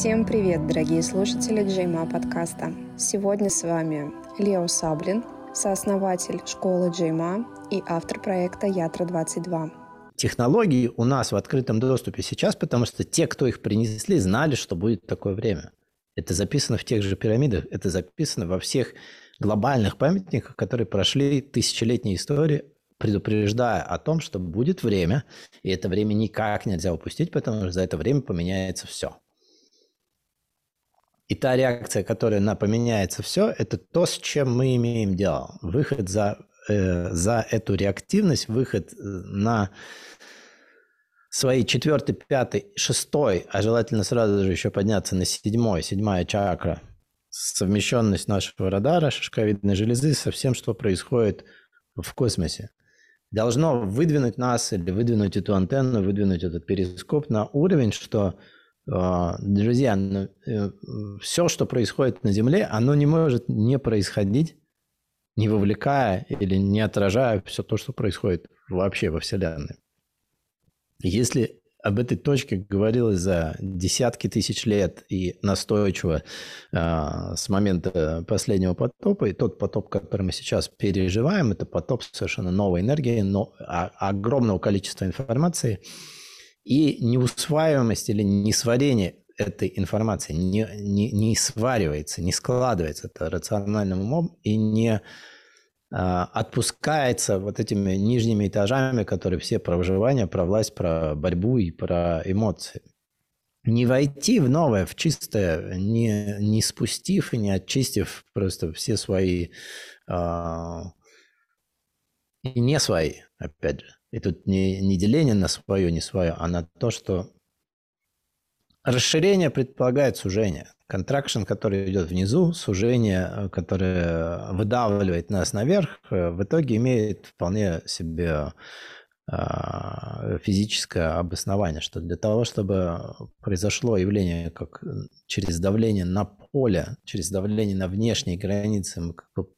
Всем привет, дорогие слушатели Джейма подкаста. Сегодня с вами Лео Саблин, сооснователь школы Джейма и автор проекта Ятра-22. Технологии у нас в открытом доступе сейчас, потому что те, кто их принесли, знали, что будет такое время. Это записано в тех же пирамидах, это записано во всех глобальных памятниках, которые прошли тысячелетние истории, предупреждая о том, что будет время, и это время никак нельзя упустить, потому что за это время поменяется все. И та реакция, которая на поменяется все, это то, с чем мы имеем дело. Выход за, э, за эту реактивность, выход э, на свои четвертый, пятый, шестой, а желательно сразу же еще подняться на седьмой, седьмая чакра, совмещенность нашего радара, шишковидной железы со всем, что происходит в космосе. Должно выдвинуть нас или выдвинуть эту антенну, выдвинуть этот перископ на уровень, что друзья, ну, э, все, что происходит на Земле, оно не может не происходить, не вовлекая или не отражая все то, что происходит вообще во Вселенной. Если об этой точке говорилось за десятки тысяч лет и настойчиво э, с момента последнего потопа, и тот потоп, который мы сейчас переживаем, это потоп совершенно новой энергии, но а, огромного количества информации – и неусваиваемость или несварение этой информации не, не, не сваривается, не складывается это рациональным умом и не а, отпускается вот этими нижними этажами, которые все про выживание, про власть, про борьбу и про эмоции. Не войти в новое, в чистое, не, не спустив и не очистив просто все свои а, и не свои, опять же. И тут не, не деление на свое, не свое, а на то, что расширение предполагает сужение. Контракшн, который идет внизу, сужение, э, которое выдавливает нас наверх, э, в итоге имеет вполне себе а, физическое обоснование, что для того, чтобы произошло явление как через давление на поле, через давление на внешние границы, мы как бы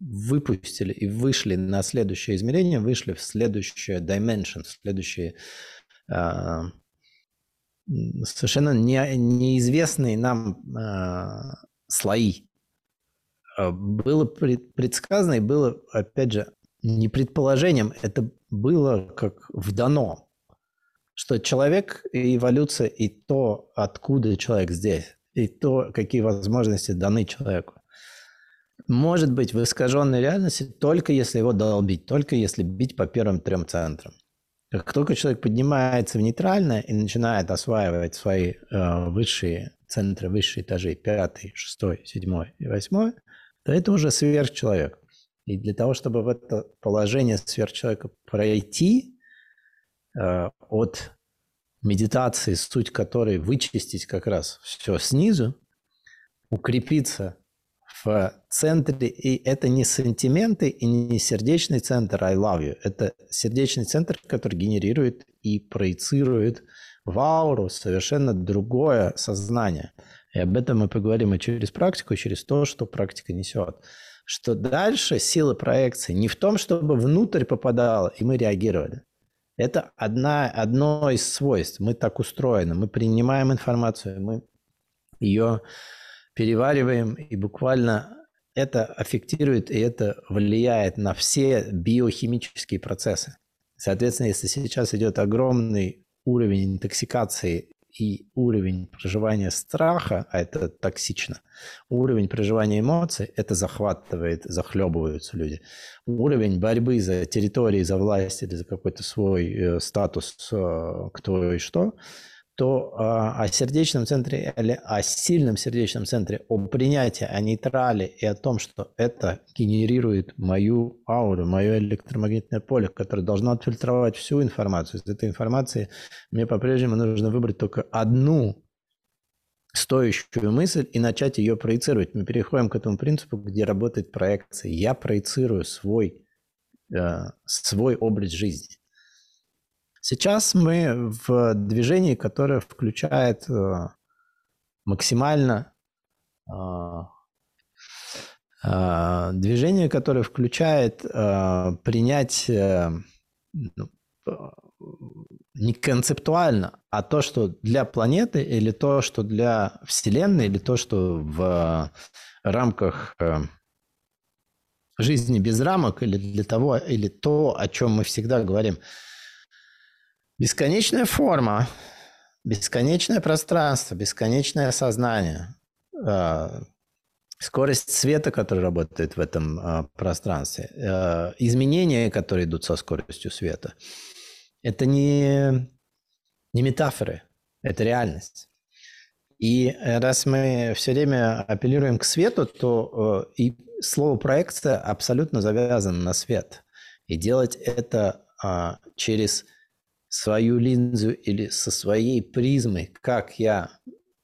выпустили и вышли на следующее измерение, вышли в следующее dimension, в следующие э, совершенно не, неизвестные нам э, слои. А, было предсказано и было, опять же, не предположением, это было как вдано, что человек и эволюция и то, откуда человек здесь, и то, какие возможности даны человеку может быть в искаженной реальности только если его долбить, только если бить по первым трем центрам. Как только человек поднимается в нейтральное и начинает осваивать свои э, высшие центры, высшие этажи, пятый, шестой, седьмой и восьмой, то это уже сверхчеловек. И для того, чтобы в это положение сверхчеловека пройти э, от медитации, суть которой вычистить как раз все снизу, укрепиться в центре, и это не сантименты и не сердечный центр I love you, это сердечный центр, который генерирует и проецирует в ауру совершенно другое сознание. И об этом мы поговорим и через практику, и через то, что практика несет. Что дальше сила проекции не в том, чтобы внутрь попадала, и мы реагировали. Это одна, одно из свойств. Мы так устроены. Мы принимаем информацию, мы ее перевариваем, и буквально это аффектирует и это влияет на все биохимические процессы. Соответственно, если сейчас идет огромный уровень интоксикации и уровень проживания страха, а это токсично, уровень проживания эмоций, это захватывает, захлебываются люди. Уровень борьбы за территории, за власть или за какой-то свой э, статус, э, кто и что, то а, о сердечном центре или о сильном сердечном центре, о принятии, о нейтрале и о том, что это генерирует мою ауру, мое электромагнитное поле, которое должно отфильтровать всю информацию. Из этой информации мне по-прежнему нужно выбрать только одну стоящую мысль и начать ее проецировать. Мы переходим к этому принципу, где работает проекция. Я проецирую свой, э, свой образ жизни. Сейчас мы в движении, которое включает э, максимально э, э, движение, которое включает принять ну, не концептуально, а то, что для планеты, или то, что для Вселенной, или то, что в рамках э, жизни без рамок, или для того, или то, о чем мы всегда говорим. Бесконечная форма, бесконечное пространство, бесконечное сознание, э, скорость света, который работает в этом э, пространстве, изменения, которые идут со скоростью света – это не, не метафоры, это реальность. И раз мы все время апеллируем к свету, то э, и слово проекция абсолютно завязано на свет. И делать это а, через свою линзу или со своей призмой, как я,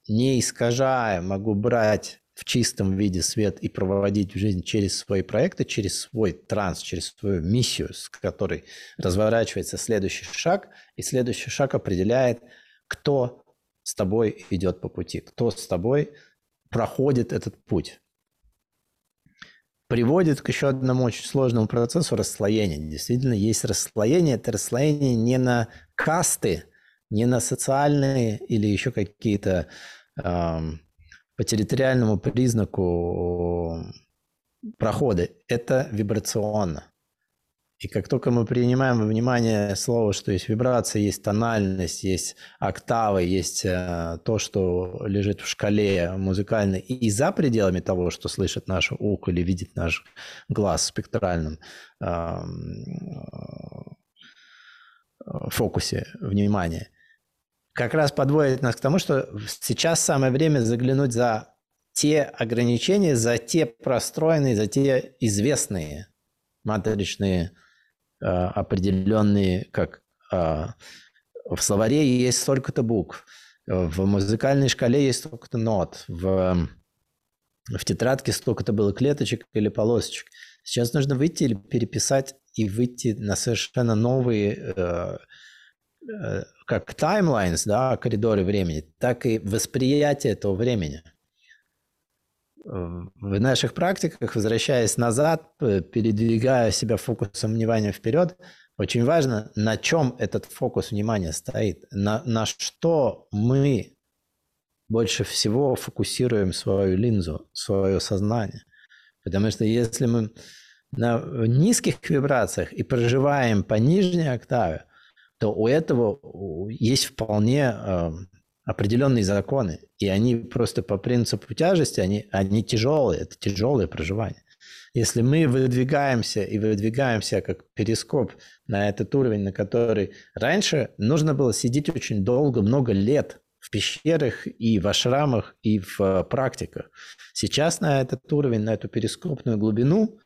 не искажая, могу брать в чистом виде свет и проводить в жизнь через свои проекты, через свой транс, через свою миссию, с которой разворачивается следующий шаг, и следующий шаг определяет, кто с тобой идет по пути, кто с тобой проходит этот путь. Приводит к еще одному очень сложному процессу расслоения. Действительно, есть расслоение. Это расслоение не на касты, не на социальные или еще какие-то эм, по территориальному признаку прохода, это вибрационно. И как только мы принимаем во внимание слово, что есть вибрация, есть тональность, есть октавы, есть э, то, что лежит в шкале музыкальной, и, за пределами того, что слышит наше ухо или видит наш глаз в спектральном э, э, фокусе внимания, как раз подводит нас к тому, что сейчас самое время заглянуть за те ограничения, за те простроенные, за те известные матричные определенные, как э, в словаре есть столько-то букв, в музыкальной шкале есть столько-то нот, в, в тетрадке столько-то было клеточек или полосочек. Сейчас нужно выйти или переписать и выйти на совершенно новые э, Э, как таймлайнс, да, коридоры времени, так и восприятие этого времени. В наших практиках, возвращаясь назад, передвигая себя фокусом внимания вперед, очень важно, на чем этот фокус внимания стоит, на, на что мы больше всего фокусируем свою линзу, свое сознание. Потому что если мы на низких вибрациях и проживаем по нижней октаве, то у этого есть вполне э, определенные законы, и они просто по принципу тяжести, они, они тяжелые, это тяжелое проживание. Если мы выдвигаемся и выдвигаемся как перископ на этот уровень, на который раньше нужно было сидеть очень долго, много лет в пещерах и в ашрамах и в э, практиках. Сейчас на этот уровень, на эту перископную глубину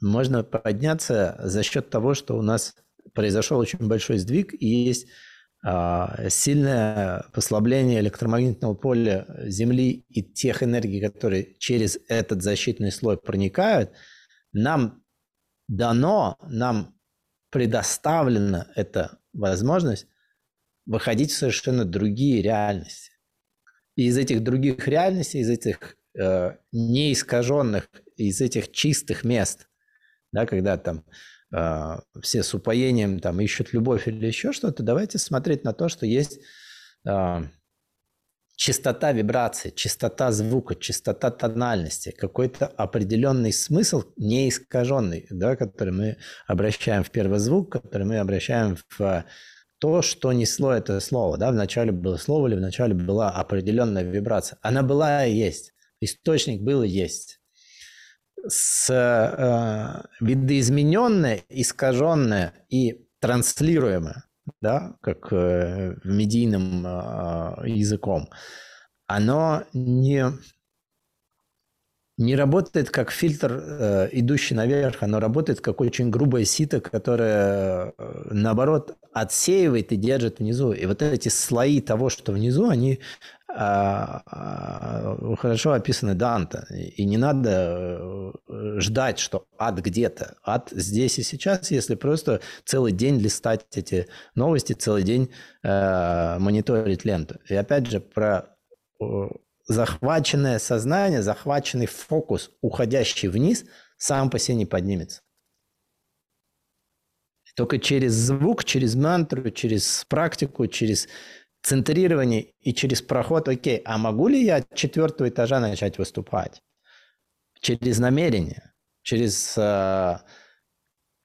можно подняться за счет того, что у нас произошел очень большой сдвиг, и есть сильное послабление электромагнитного поля Земли и тех энергий, которые через этот защитный слой проникают, нам дано, нам предоставлена эта возможность выходить в совершенно другие реальности. И из этих других реальностей, из этих э, неискаженных, из этих чистых мест, да, когда там а, все с упоением там ищут любовь или еще что-то, давайте смотреть на то, что есть э, частота вибрации, частота звука, частота тональности, какой-то определенный смысл неискаженный, да, который мы обращаем в первый звук, который мы обращаем в то, что несло это слово. Да? Вначале было слово или вначале была определенная вибрация. Она была и есть. Источник был и есть с э, видоизмененное, искаженное и транслируемое, да, как э, медийным э, языком, оно не, не работает как фильтр, э, идущий наверх, оно работает как очень грубое сито, которое, э, наоборот, отсеивает и держит внизу. И вот эти слои того, что внизу, они хорошо описаны Данте. И не надо э, ждать, что ад где-то. Ад здесь и сейчас, если просто целый день листать эти новости, целый день э, мониторить ленту. И опять же, про э, захваченное сознание, захваченный фокус, уходящий вниз, сам по себе не поднимется. Только через звук, через мантру, через практику, через центрирование и через проход, окей, а могу ли я от четвертого этажа начать выступать? Через намерение, через э,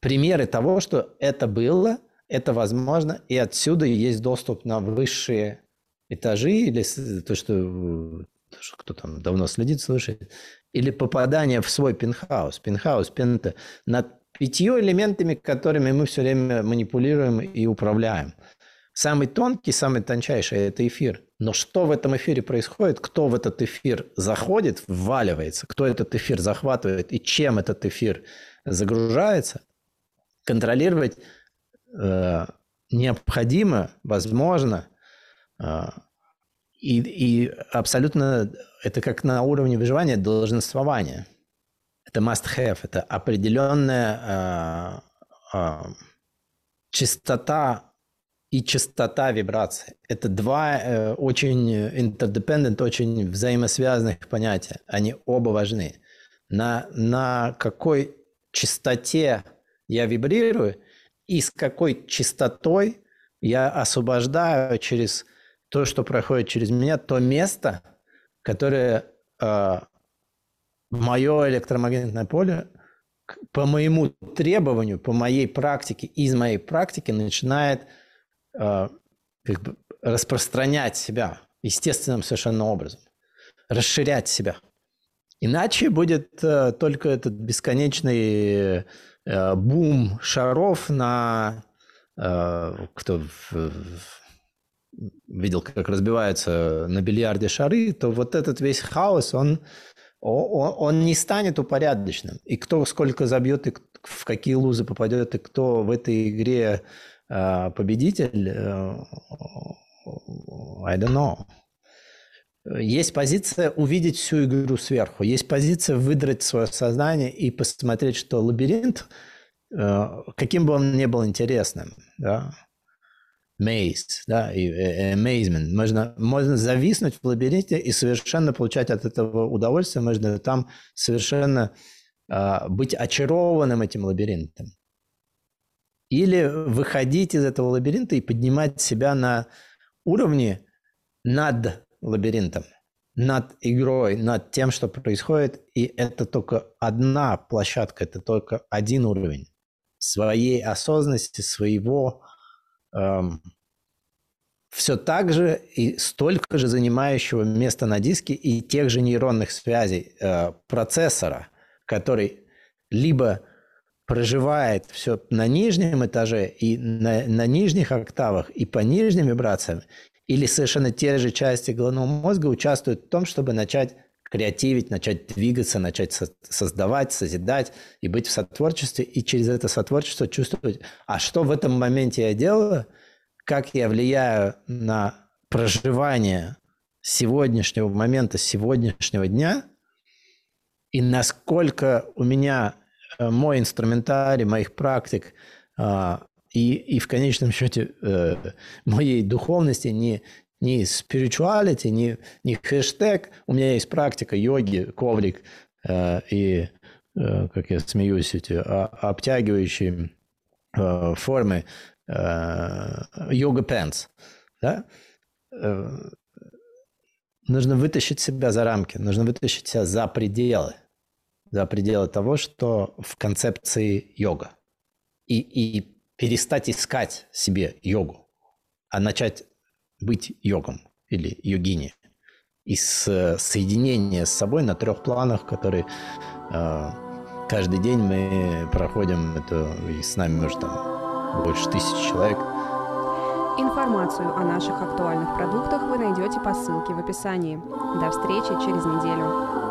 примеры того, что это было, это возможно, и отсюда есть доступ на высшие этажи, или то, что кто там давно следит, слушает, или попадание в свой пентхаус. Пентхаус, пента, над пятью элементами, которыми мы все время манипулируем и управляем. Самый тонкий, самый тончайший – это эфир. Но что в этом эфире происходит? Кто в этот эфир заходит, вваливается? Кто этот эфир захватывает? И чем этот эфир загружается? Контролировать э, необходимо, возможно, э, и, и абсолютно это как на уровне выживания долженствования. Это must-have, это определенная э, э, частота и частота вибрации. Это два э, очень interdependent, очень взаимосвязанных понятия. Они оба важны. На, на какой частоте я вибрирую и с какой частотой я освобождаю через то, что проходит через меня, то место, которое э, мое электромагнитное поле по моему требованию, по моей практике, из моей практики начинает э, как бы распространять себя естественным совершенно образом, расширять себя. Иначе будет э, только этот бесконечный э, бум шаров на кто видел, как разбиваются на бильярде шары, то вот этот весь хаос, он, он, он не станет упорядоченным. И кто сколько забьет, и в какие лузы попадет, и кто в этой игре победитель, э, I don't know. Есть позиция увидеть всю игру сверху. Есть позиция выдрать свое сознание и посмотреть, что лабиринт, э, каким бы он ни был интересным, да, maze, да, и э, amazement. Можно, можно зависнуть в лабиринте и совершенно получать от этого удовольствие. Можно там совершенно э, быть очарованным этим лабиринтом. Или выходить из этого лабиринта и поднимать себя на уровне над лабиринтом, над игрой, над тем, что происходит. И это только одна площадка, это только один уровень своей осознанности, своего эм, все так же и столько же занимающего места на диске и тех же нейронных связей э, процессора, который либо проживает все на нижнем этаже и на, на нижних октавах и по нижним вибрациям, или совершенно те же части головного мозга участвуют в том, чтобы начать креативить, начать двигаться, начать со- создавать, созидать и быть в сотворчестве, и через это сотворчество чувствовать, а что в этом моменте я делаю, как я влияю на проживание сегодняшнего момента, сегодняшнего дня, и насколько у меня мой инструментарий, моих практик а, и, и в конечном счете э, моей духовности не, ни spirituality, ни, ни хэштег. У меня есть практика йоги, коврик э, и, э, как я смеюсь, эти а, обтягивающие э, формы э, йога пенс. Да? Э, нужно вытащить себя за рамки, нужно вытащить себя за пределы, за пределы того, что в концепции йога. И, и перестать искать себе йогу, а начать быть йогом или йогини. И с, соединение с собой на трех планах, которые э, каждый день мы проходим, это и с нами может там больше тысячи человек. Информацию о наших актуальных продуктах вы найдете по ссылке в описании. До встречи через неделю.